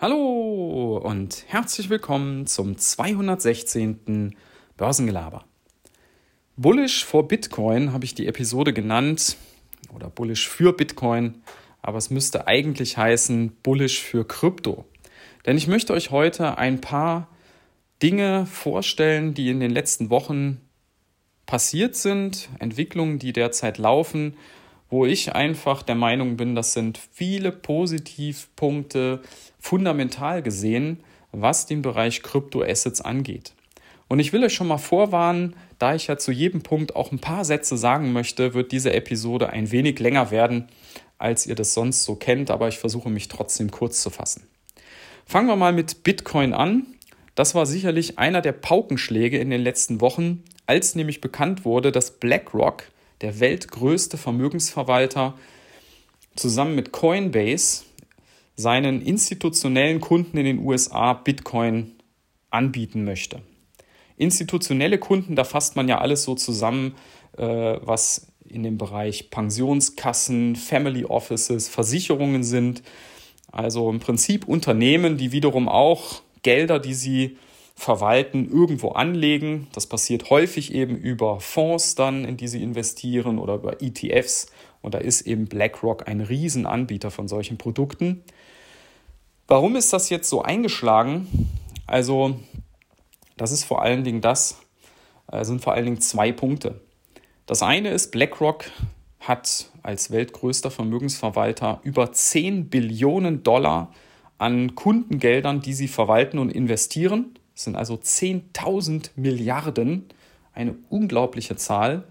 Hallo und herzlich willkommen zum 216. Börsengelaber. Bullish for Bitcoin habe ich die Episode genannt oder Bullish für Bitcoin, aber es müsste eigentlich heißen Bullish für Krypto. Denn ich möchte euch heute ein paar Dinge vorstellen, die in den letzten Wochen passiert sind, Entwicklungen, die derzeit laufen wo ich einfach der Meinung bin, das sind viele Positivpunkte fundamental gesehen, was den Bereich Kryptoassets angeht. Und ich will euch schon mal vorwarnen, da ich ja zu jedem Punkt auch ein paar Sätze sagen möchte, wird diese Episode ein wenig länger werden, als ihr das sonst so kennt, aber ich versuche mich trotzdem kurz zu fassen. Fangen wir mal mit Bitcoin an. Das war sicherlich einer der Paukenschläge in den letzten Wochen, als nämlich bekannt wurde, dass BlackRock der weltgrößte Vermögensverwalter, zusammen mit Coinbase seinen institutionellen Kunden in den USA Bitcoin anbieten möchte. Institutionelle Kunden, da fasst man ja alles so zusammen, äh, was in dem Bereich Pensionskassen, Family Offices, Versicherungen sind. Also im Prinzip Unternehmen, die wiederum auch Gelder, die sie verwalten, irgendwo anlegen. Das passiert häufig eben über Fonds dann, in die sie investieren oder über ETFs. Und da ist eben BlackRock ein Riesenanbieter von solchen Produkten. Warum ist das jetzt so eingeschlagen? Also, das ist vor allen Dingen das, äh, sind vor allen Dingen zwei Punkte. Das eine ist, BlackRock hat als weltgrößter Vermögensverwalter über 10 Billionen Dollar an Kundengeldern, die sie verwalten und investieren. Das sind also 10.000 Milliarden, eine unglaubliche Zahl.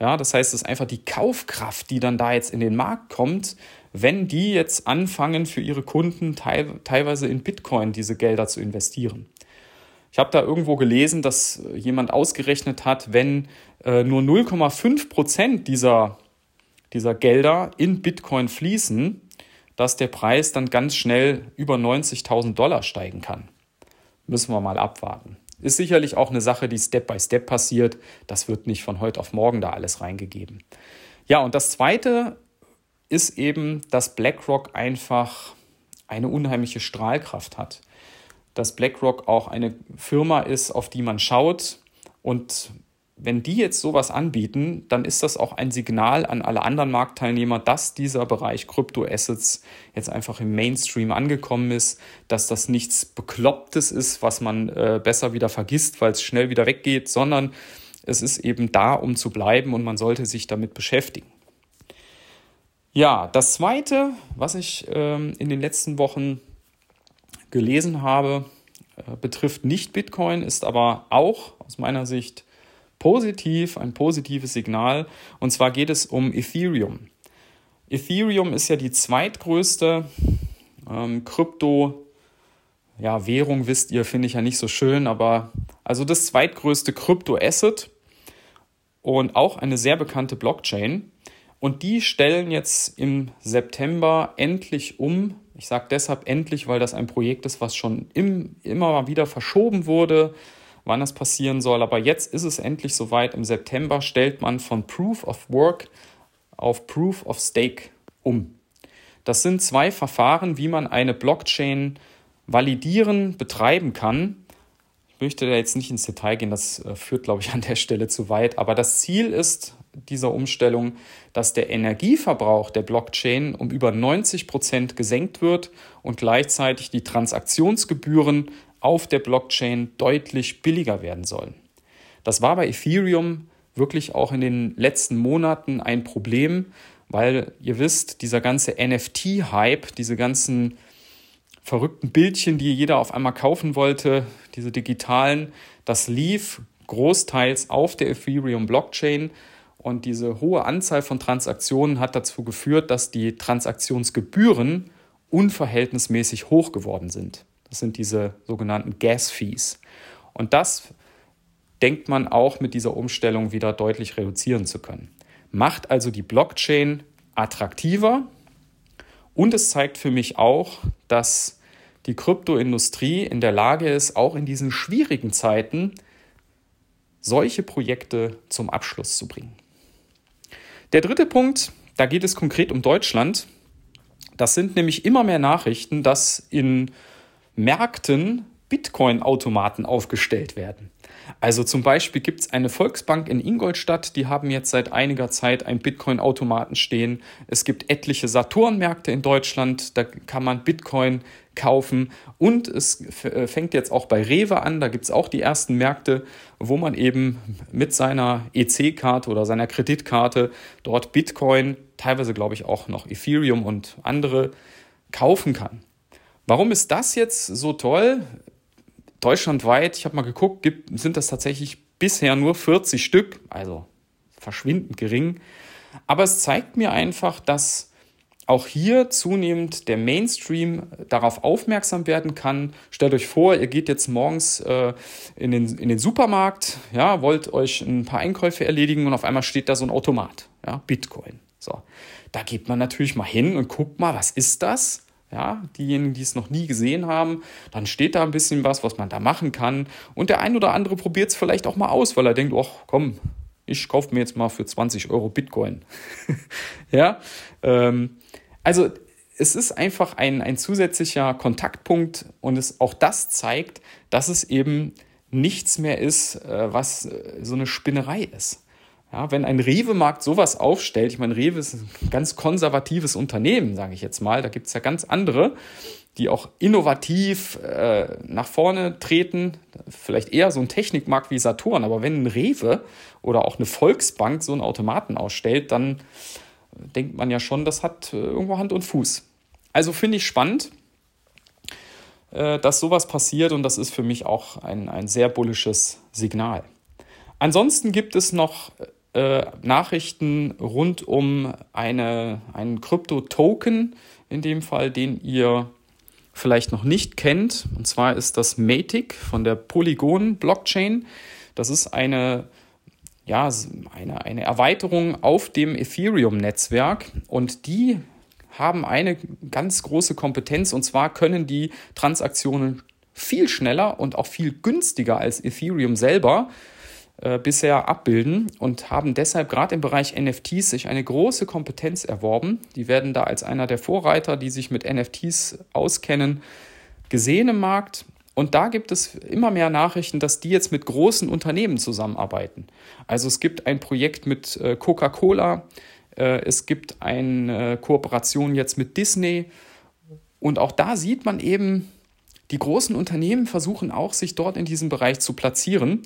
Ja, das heißt, es ist einfach die Kaufkraft, die dann da jetzt in den Markt kommt, wenn die jetzt anfangen, für ihre Kunden teil, teilweise in Bitcoin diese Gelder zu investieren. Ich habe da irgendwo gelesen, dass jemand ausgerechnet hat, wenn äh, nur 0,5 Prozent dieser, dieser Gelder in Bitcoin fließen, dass der Preis dann ganz schnell über 90.000 Dollar steigen kann müssen wir mal abwarten. Ist sicherlich auch eine Sache, die Step by Step passiert. Das wird nicht von heute auf morgen da alles reingegeben. Ja, und das Zweite ist eben, dass BlackRock einfach eine unheimliche Strahlkraft hat. Dass BlackRock auch eine Firma ist, auf die man schaut und wenn die jetzt sowas anbieten, dann ist das auch ein Signal an alle anderen Marktteilnehmer, dass dieser Bereich Kryptoassets jetzt einfach im Mainstream angekommen ist, dass das nichts Beklopptes ist, was man äh, besser wieder vergisst, weil es schnell wieder weggeht, sondern es ist eben da, um zu bleiben und man sollte sich damit beschäftigen. Ja, das Zweite, was ich ähm, in den letzten Wochen gelesen habe, äh, betrifft nicht Bitcoin, ist aber auch aus meiner Sicht positiv, ein positives Signal. Und zwar geht es um Ethereum. Ethereum ist ja die zweitgrößte ähm, Krypto- ja, Währung, wisst ihr, finde ich ja nicht so schön, aber also das zweitgrößte Krypto-Asset und auch eine sehr bekannte Blockchain. Und die stellen jetzt im September endlich um. Ich sage deshalb endlich, weil das ein Projekt ist, was schon im, immer wieder verschoben wurde wann das passieren soll. Aber jetzt ist es endlich soweit. Im September stellt man von Proof of Work auf Proof of Stake um. Das sind zwei Verfahren, wie man eine Blockchain validieren, betreiben kann. Ich möchte da jetzt nicht ins Detail gehen, das äh, führt, glaube ich, an der Stelle zu weit. Aber das Ziel ist dieser Umstellung, dass der Energieverbrauch der Blockchain um über 90 Prozent gesenkt wird und gleichzeitig die Transaktionsgebühren auf der Blockchain deutlich billiger werden sollen. Das war bei Ethereum wirklich auch in den letzten Monaten ein Problem, weil ihr wisst, dieser ganze NFT-Hype, diese ganzen verrückten Bildchen, die jeder auf einmal kaufen wollte, diese digitalen, das lief großteils auf der Ethereum-Blockchain und diese hohe Anzahl von Transaktionen hat dazu geführt, dass die Transaktionsgebühren unverhältnismäßig hoch geworden sind. Das sind diese sogenannten Gas Fees. Und das denkt man auch mit dieser Umstellung wieder deutlich reduzieren zu können. Macht also die Blockchain attraktiver und es zeigt für mich auch, dass die Kryptoindustrie in der Lage ist, auch in diesen schwierigen Zeiten solche Projekte zum Abschluss zu bringen. Der dritte Punkt, da geht es konkret um Deutschland. Das sind nämlich immer mehr Nachrichten, dass in Märkten Bitcoin-Automaten aufgestellt werden. Also zum Beispiel gibt es eine Volksbank in Ingolstadt, die haben jetzt seit einiger Zeit einen Bitcoin-Automaten stehen. Es gibt etliche Saturn-Märkte in Deutschland, da kann man Bitcoin kaufen. Und es äh, fängt jetzt auch bei Rewe an, da gibt es auch die ersten Märkte, wo man eben mit seiner EC-Karte oder seiner Kreditkarte dort Bitcoin, teilweise glaube ich auch noch Ethereum und andere kaufen kann. Warum ist das jetzt so toll? deutschlandweit, ich habe mal geguckt, gibt, sind das tatsächlich bisher nur 40 Stück, also verschwindend gering. Aber es zeigt mir einfach, dass auch hier zunehmend der Mainstream darauf aufmerksam werden kann. Stellt euch vor, ihr geht jetzt morgens äh, in, den, in den Supermarkt, ja, wollt euch ein paar Einkäufe erledigen und auf einmal steht da so ein Automat, ja, Bitcoin. So, da geht man natürlich mal hin und guckt mal, was ist das? Ja, diejenigen, die es noch nie gesehen haben, dann steht da ein bisschen was, was man da machen kann. Und der ein oder andere probiert es vielleicht auch mal aus, weil er denkt, ach komm, ich kaufe mir jetzt mal für 20 Euro Bitcoin. ja, ähm, also es ist einfach ein, ein zusätzlicher Kontaktpunkt und es, auch das zeigt, dass es eben nichts mehr ist, äh, was äh, so eine Spinnerei ist. Ja, wenn ein Rewe-Markt sowas aufstellt, ich meine, Rewe ist ein ganz konservatives Unternehmen, sage ich jetzt mal, da gibt es ja ganz andere, die auch innovativ äh, nach vorne treten, vielleicht eher so ein Technikmarkt wie Saturn, aber wenn ein Rewe oder auch eine Volksbank so einen Automaten ausstellt, dann denkt man ja schon, das hat äh, irgendwo Hand und Fuß. Also finde ich spannend, äh, dass sowas passiert und das ist für mich auch ein, ein sehr bullisches Signal. Ansonsten gibt es noch äh, Nachrichten rund um eine, einen Krypto-Token, in dem Fall, den ihr vielleicht noch nicht kennt. Und zwar ist das Matic von der Polygon-Blockchain. Das ist eine, ja, eine, eine Erweiterung auf dem Ethereum-Netzwerk und die haben eine ganz große Kompetenz und zwar können die Transaktionen viel schneller und auch viel günstiger als Ethereum selber äh, bisher abbilden und haben deshalb gerade im Bereich NFTs sich eine große Kompetenz erworben. Die werden da als einer der Vorreiter, die sich mit NFTs auskennen, gesehen im Markt. Und da gibt es immer mehr Nachrichten, dass die jetzt mit großen Unternehmen zusammenarbeiten. Also es gibt ein Projekt mit äh, Coca-Cola, äh, es gibt eine Kooperation jetzt mit Disney. Und auch da sieht man eben, die großen Unternehmen versuchen auch, sich dort in diesem Bereich zu platzieren.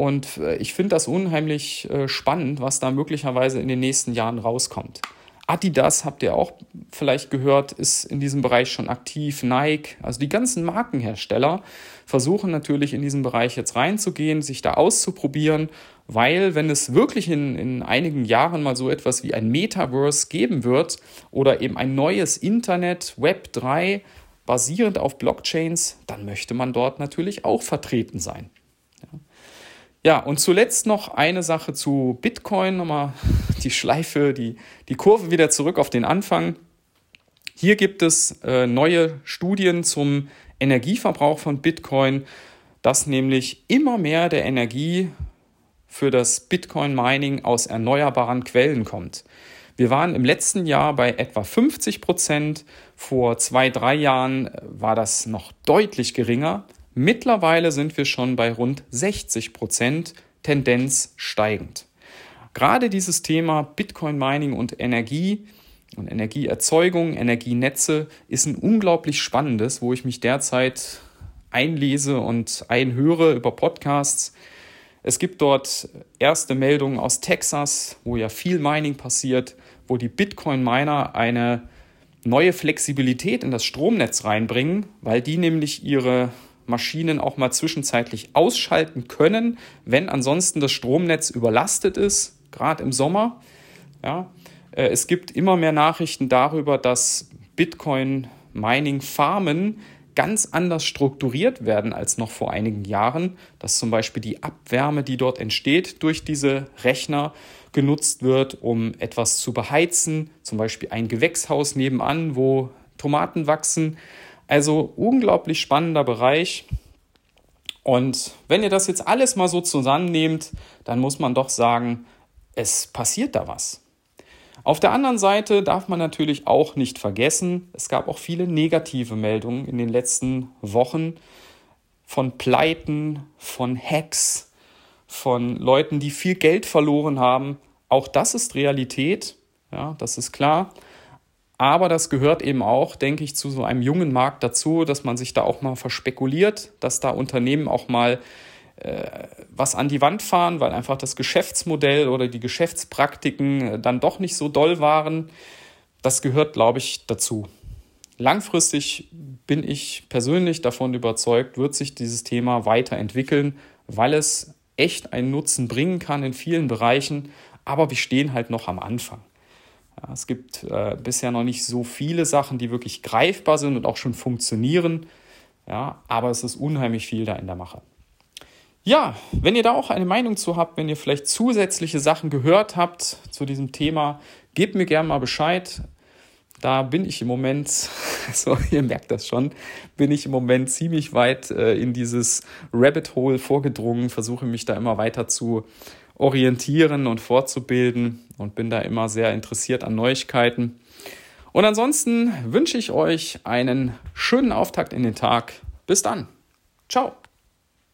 Und äh, ich finde das unheimlich äh, spannend, was da möglicherweise in den nächsten Jahren rauskommt. Adidas, habt ihr auch vielleicht gehört, ist in diesem Bereich schon aktiv. Nike, also die ganzen Markenhersteller versuchen natürlich in diesen Bereich jetzt reinzugehen, sich da auszuprobieren, weil wenn es wirklich in, in einigen Jahren mal so etwas wie ein Metaverse geben wird oder eben ein neues Internet, Web 3, basierend auf Blockchains, dann möchte man dort natürlich auch vertreten sein. Ja, und zuletzt noch eine Sache zu Bitcoin, nochmal die Schleife, die, die Kurve wieder zurück auf den Anfang. Hier gibt es äh, neue Studien zum Energieverbrauch von Bitcoin, dass nämlich immer mehr der Energie für das Bitcoin-Mining aus erneuerbaren Quellen kommt. Wir waren im letzten Jahr bei etwa 50 Prozent. Vor zwei, drei Jahren war das noch deutlich geringer. Mittlerweile sind wir schon bei rund 60 Prozent, Tendenz steigend. Gerade dieses Thema Bitcoin Mining und Energie und Energieerzeugung, Energienetze ist ein unglaublich spannendes, wo ich mich derzeit einlese und einhöre über Podcasts. Es gibt dort erste Meldungen aus Texas, wo ja viel Mining passiert, wo die Bitcoin-Miner eine neue Flexibilität in das Stromnetz reinbringen, weil die nämlich ihre Maschinen auch mal zwischenzeitlich ausschalten können, wenn ansonsten das Stromnetz überlastet ist, gerade im Sommer. Ja, äh, es gibt immer mehr Nachrichten darüber, dass Bitcoin-Mining-Farmen ganz anders strukturiert werden als noch vor einigen Jahren, dass zum Beispiel die Abwärme, die dort entsteht durch diese Rechner, genutzt wird, um etwas zu beheizen, zum Beispiel ein Gewächshaus nebenan, wo Tomaten wachsen. Also unglaublich spannender Bereich. Und wenn ihr das jetzt alles mal so zusammennehmt, dann muss man doch sagen, es passiert da was. Auf der anderen Seite darf man natürlich auch nicht vergessen, es gab auch viele negative Meldungen in den letzten Wochen von Pleiten, von Hacks, von Leuten, die viel Geld verloren haben. Auch das ist Realität, ja, das ist klar. Aber das gehört eben auch, denke ich, zu so einem jungen Markt dazu, dass man sich da auch mal verspekuliert, dass da Unternehmen auch mal äh, was an die Wand fahren, weil einfach das Geschäftsmodell oder die Geschäftspraktiken äh, dann doch nicht so doll waren. Das gehört, glaube ich, dazu. Langfristig bin ich persönlich davon überzeugt, wird sich dieses Thema weiterentwickeln, weil es echt einen Nutzen bringen kann in vielen Bereichen, aber wir stehen halt noch am Anfang. Ja, es gibt äh, bisher noch nicht so viele Sachen, die wirklich greifbar sind und auch schon funktionieren, ja, aber es ist unheimlich viel da in der Mache. Ja, wenn ihr da auch eine Meinung zu habt, wenn ihr vielleicht zusätzliche Sachen gehört habt zu diesem Thema, gebt mir gerne mal Bescheid. Da bin ich im Moment, so ihr merkt das schon, bin ich im Moment ziemlich weit äh, in dieses Rabbit Hole vorgedrungen, versuche mich da immer weiter zu orientieren und fortzubilden und bin da immer sehr interessiert an Neuigkeiten. Und ansonsten wünsche ich euch einen schönen Auftakt in den Tag. Bis dann. Ciao.